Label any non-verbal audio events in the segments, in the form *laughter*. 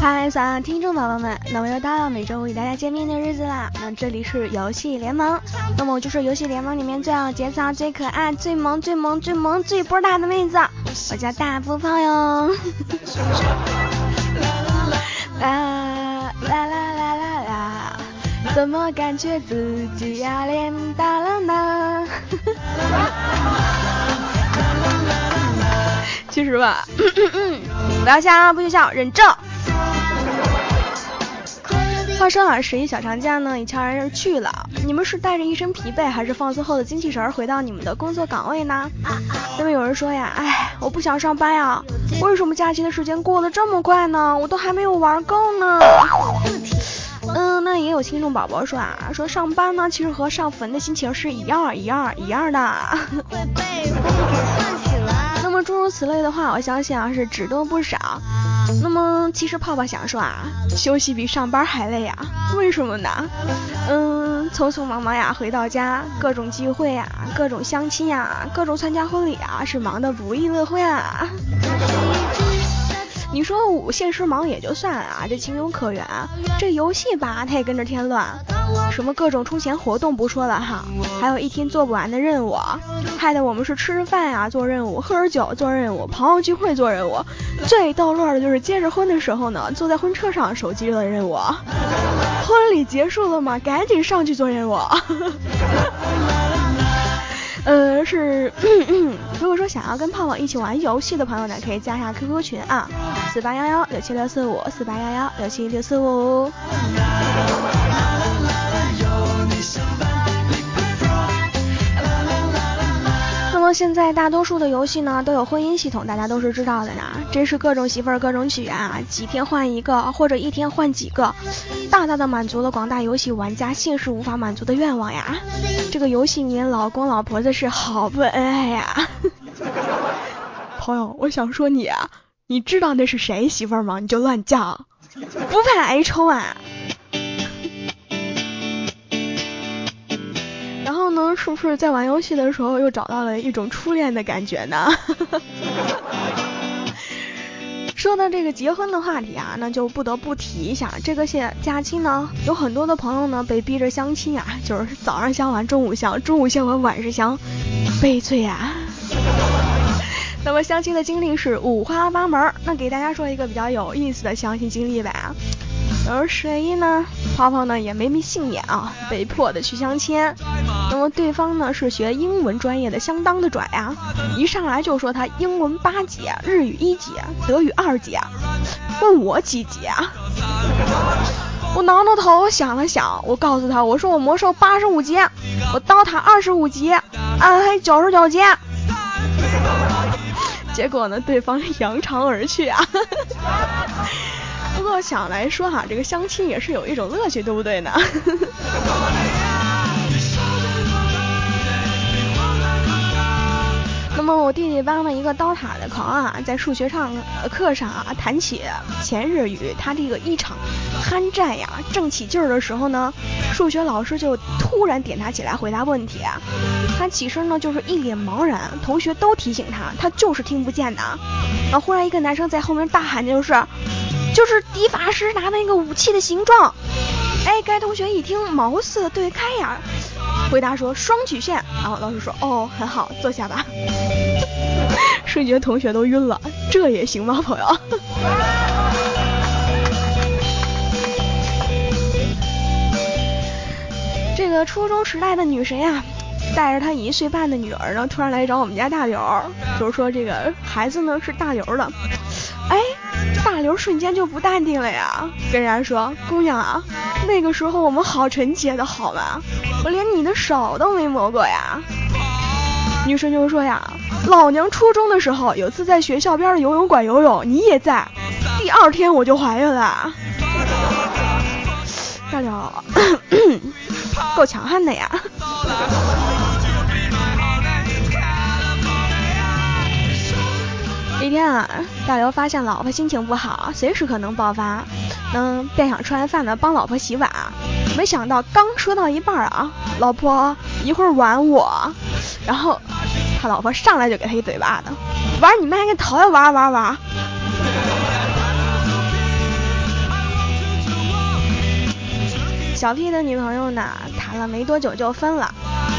嗨，所有听众宝宝们，又到了每周五与大家见面的日子啦。那这里是游戏联盟，那么我就是游戏联盟里面最好节操、最可爱、最萌、最萌、最萌、最波大的妹子，我叫大波炮哟。啦啦啦啦啦啦，怎么感觉自己呀脸大了呢？*laughs* 其实吧，*coughs* 不要笑啊，不许笑，忍着。话说啊，十一小长假呢已悄然而去了，你们是带着一身疲惫，还是放松后的精气神回到你们的工作岗位呢？那么有人说呀，哎，我不想上班呀，为什么假期的时间过得这么快呢？我都还没有玩够呢。嗯，那也有听众宝宝说啊，说上班呢其实和上坟的心情是一样一样一样的。*laughs* 那么诸如此类的话，我相信啊是只多不少。那么其实泡泡想说啊，休息比上班还累呀，为什么呢？嗯，匆匆忙忙呀，回到家，各种聚会呀，各种相亲呀，各种参加婚礼啊，是忙得不亦乐乎呀。你说我现实忙也就算了啊，这情有可原。这游戏吧，它也跟着添乱，什么各种充钱活动不说了哈，还有一天做不完的任务，害得我们是吃着饭呀做任务，喝着酒做任务，朋友聚会做任务，最逗乐的就是结着婚的时候呢，坐在婚车上手机的任务，婚礼结束了嘛，赶紧上去做任务。呃，是，*coughs* 如果说想要跟泡泡一起玩游戏的朋友呢，可以加下 QQ 群啊，四八幺幺六七六四五，四八幺幺六七六四五。么现在大多数的游戏呢都有婚姻系统，大家都是知道的呢。真是各种媳妇儿各种娶啊，几天换一个，或者一天换几个，大大的满足了广大游戏玩家现实无法满足的愿望呀。这个游戏里面老公老婆子是好不恩爱呀。*laughs* 朋友，我想说你啊，你知道那是谁媳妇儿吗？你就乱叫，不怕挨抽啊。是不是在玩游戏的时候又找到了一种初恋的感觉呢？*laughs* 说到这个结婚的话题啊，那就不得不提一下，这个假假期呢，有很多的朋友呢被逼着相亲啊，就是早上相完，中午相，中午相完，晚上相，悲催啊。*laughs* 那么相亲的经历是五花八门，那给大家说一个比较有意思的相亲经历吧。而十一呢，泡泡呢也没没幸免啊，被迫的去相亲。那么对方呢是学英文专业的，相当的拽呀，一上来就说他英文八级，日语一级，德语二级，问我几级啊？我挠挠头想了想，我告诉他，我说我魔兽八十五级，我刀塔二十五级，暗黑九十九级。结果呢，对方扬长而去啊。不过想来说哈，这个相亲也是有一种乐趣，对不对呢？*laughs* 那么我弟弟帮了一个刀塔的狂啊，在数学上课上啊谈起前日语，他这个一场酣战呀，正起劲儿的时候呢，数学老师就突然点他起来回答问题，他起身呢就是一脸茫然，同学都提醒他，他就是听不见的。啊，忽然一个男生在后面大喊，就是。就是敌法师拿的那个武器的形状，哎，该同学一听茅塞顿开呀，回答说双曲线，然后老师说哦很好，坐下吧。*laughs* 瞬间同学都晕了，这也行吗，朋友？*laughs* 这个初中时代的女神呀，带着她一岁半的女儿呢，突然来找我们家大刘，就是说这个孩子呢是大刘的，哎。大刘瞬间就不淡定了呀，跟人家说：“姑娘啊，那个时候我们好纯洁的好吗？我连你的手都没摸过呀。”女生就说呀：“老娘初中的时候有次在学校边的游泳馆游泳，你也在，第二天我就怀孕了。”大刘，够强悍的呀。一天啊，大刘发现老婆心情不好，随时可能爆发，嗯，便想吃完饭呢帮老婆洗碗。没想到刚说到一半啊，老婆一会儿玩我，然后他老婆上来就给他一嘴巴子，玩你妈个头呀，玩玩玩！小 P 的女朋友呢，谈了没多久就分了，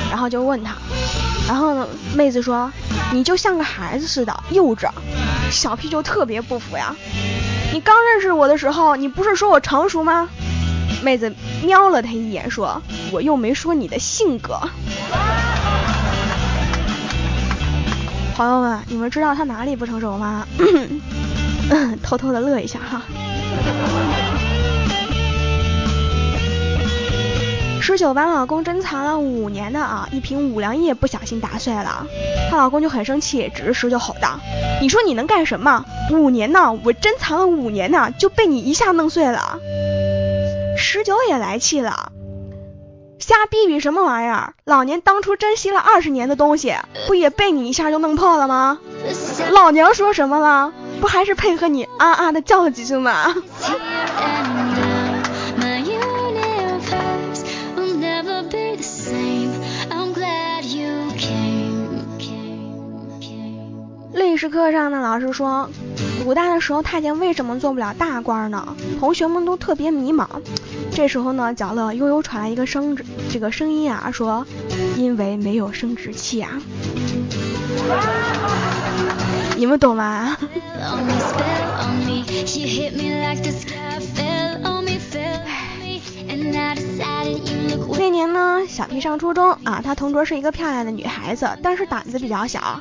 然后就问他，然后呢，妹子说你就像个孩子似的幼稚，小屁就特别不服呀，你刚认识我的时候，你不是说我成熟吗？妹子瞄了他一眼说，我又没说你的性格。朋友们，你们知道他哪里不成熟吗？*coughs* 偷偷的乐一下哈。十九把老公珍藏了五年的啊一瓶五粮液不小心打碎了，她老公就很生气，指着石九吼道：“你说你能干什么？五年呢，我珍藏了五年呢，就被你一下弄碎了。”十九也来气了，瞎逼逼什么玩意儿？老娘当初珍惜了二十年的东西，不也被你一下就弄破了吗？老娘说什么了？不还是配合你啊啊的叫了几声吗？史课上呢，老师说，古代的时候太监为什么做不了大官呢？同学们都特别迷茫。这时候呢，角落悠悠传来一个声，这个声音啊，说，因为没有生殖器啊。你们懂吗？小 P 上初中啊，他同桌是一个漂亮的女孩子，但是胆子比较小。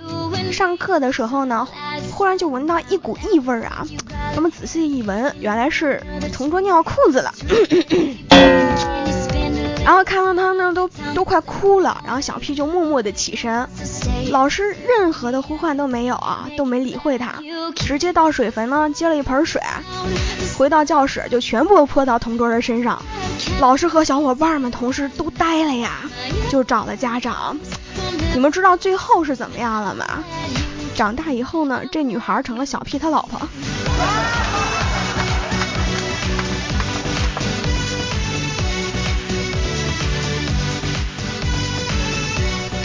上课的时候呢，忽然就闻到一股异味啊，那么仔细一闻，原来是同桌尿裤子了。然后看到他呢，都都快哭了，然后小 P 就默默的起身，老师任何的呼唤都没有啊，都没理会他，直接到水盆呢接了一盆水，回到教室就全部泼到同桌的身上，老师和小伙伴们、同事都呆了呀，就找了家长。你们知道最后是怎么样了吗？长大以后呢，这女孩成了小 P 他老婆。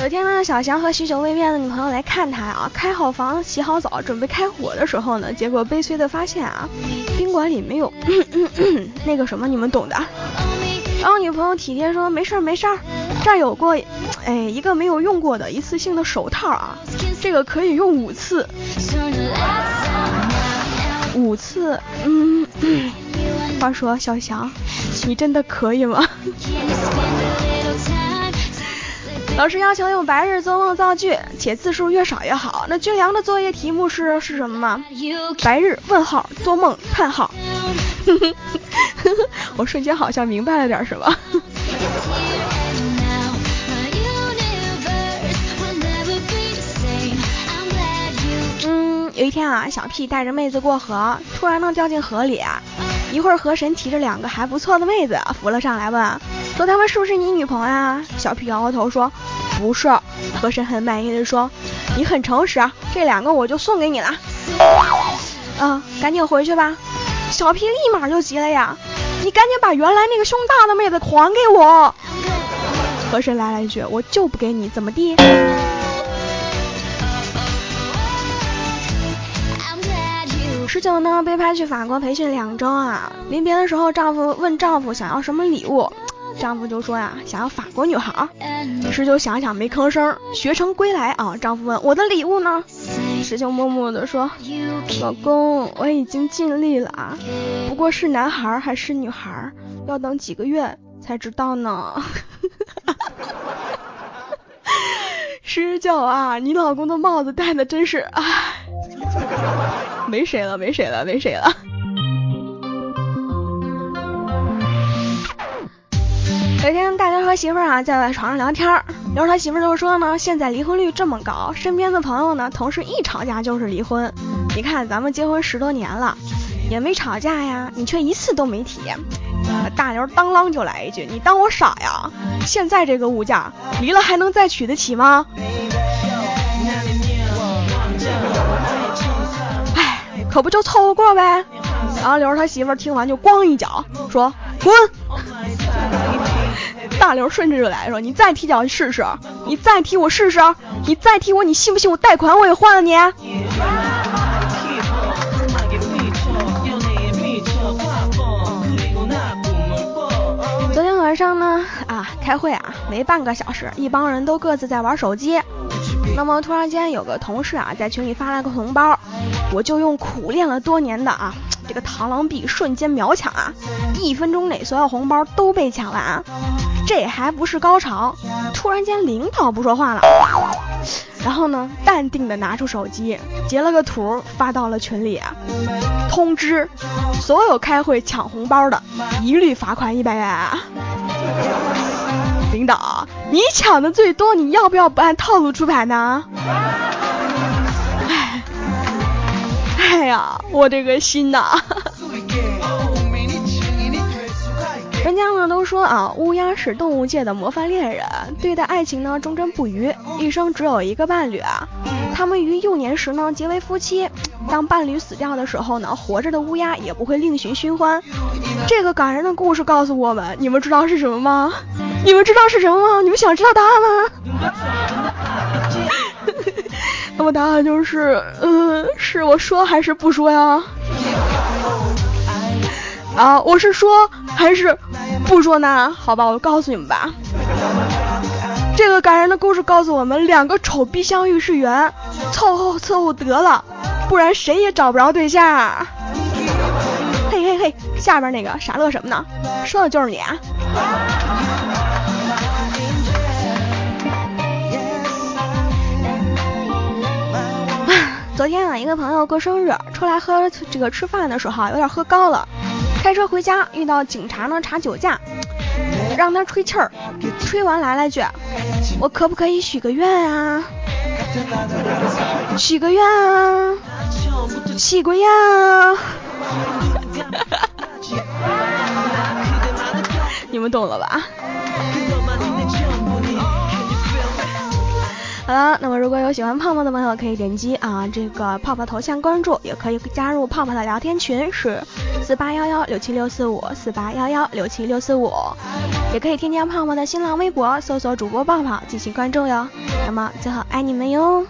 有天呢，小翔和许久未见的女朋友来看他啊，开好房，洗好澡，准备开火的时候呢，结果悲催的发现啊，宾馆里没有 *coughs* 那个什么，你们懂的。然后女朋友体贴说，没事儿没事儿，这儿有过，哎，一个没有用过的一次性的手套啊，这个可以用五次，五次，嗯，话说小翔，你真的可以吗？*laughs* 老师要求用白日做梦造句，且字数越少越好。那俊良的作业题目是是什么吗？白日问号做梦叹号。*laughs* *laughs* 我瞬间好像明白了点什么。*laughs* 嗯，有一天啊，小屁带着妹子过河，突然呢掉进河里，一会儿河神提着两个还不错的妹子浮了上来，问。说他们是不是你女朋友啊？小屁摇摇头说不是。河神很满意的说你很诚实，这两个我就送给你了。啊，赶紧回去吧。小皮立马就急了呀，你赶紧把原来那个胸大的妹子还给我。河神来了一句，我就不给你，怎么地？十九呢被派去法国培训两周啊，临别的时候，丈夫问丈夫想要什么礼物。丈夫就说呀，想要法国女孩。十九想想没吭声，学成归来啊。丈夫问我的礼物呢？十九默默地说，老公，我已经尽力了啊，不过是男孩还是女孩，要等几个月才知道呢。*laughs* 十九啊，你老公的帽子戴的真是，唉，*laughs* 没谁了，没谁了，没谁了。有一天，大家和媳妇儿啊在床上聊天，聊他媳妇儿就说呢，现在离婚率这么高，身边的朋友呢，同事一吵架就是离婚。你看咱们结婚十多年了，也没吵架呀，你却一次都没提。大刘当啷就来一句，你当我傻呀？现在这个物价，离了还能再娶得起吗？哎，可不就凑合过呗。然后刘他媳妇儿听完就咣一脚，说滚。大刘顺着就来说，你再踢脚试试，你再踢我试试，你再踢我，你信不信我贷款我也还了你？昨天晚上呢，啊，开会啊，没半个小时，一帮人都各自在玩手机。那么突然间有个同事啊，在群里发了个红包，我就用苦练了多年的啊，这个螳螂臂瞬间秒抢啊，一分钟内所有红包都被抢完。这还不是高潮，突然间领导不说话了，然后呢，淡定的拿出手机截了个图发到了群里，通知所有开会抢红包的一律罚款一百元。领导，你抢的最多，你要不要不按套路出牌呢？哎，*laughs* 哎呀，我这个心呐！呢都说啊，乌鸦是动物界的模范恋人，对待爱情呢忠贞不渝，一生只有一个伴侣啊。他们于幼年时呢结为夫妻，当伴侣死掉的时候呢，活着的乌鸦也不会另寻新欢。这个感人的故事告诉我们，你们知道是什么吗？你们知道是什么吗？你们想知道答案吗？*laughs* 那么答案就是，嗯，是我说还是不说呀？啊，我是说还是不说呢？好吧，我告诉你们吧。这个感人的故事告诉我们，两个丑逼相遇是缘，凑合凑合得了，不然谁也找不着对象。嘿嘿嘿，下边那个傻乐什么呢？说的就是你啊！*laughs* 昨天啊，一个朋友过生日，出来喝这个吃饭的时候有点喝高了。开车回家遇到警察呢查酒驾，让他吹气儿，吹完来了句：“我可不可以许个愿啊？许个愿啊？许个愿啊？” *laughs* 你们懂了吧？好了，那么如果有喜欢泡泡的朋友，可以点击啊这个泡泡头像关注，也可以加入泡泡的聊天群，是四八幺幺六七六四五四八幺幺六七六四五，也可以添加泡泡的新浪微博，搜索主播泡泡进行关注哟。那么最后爱你们哟。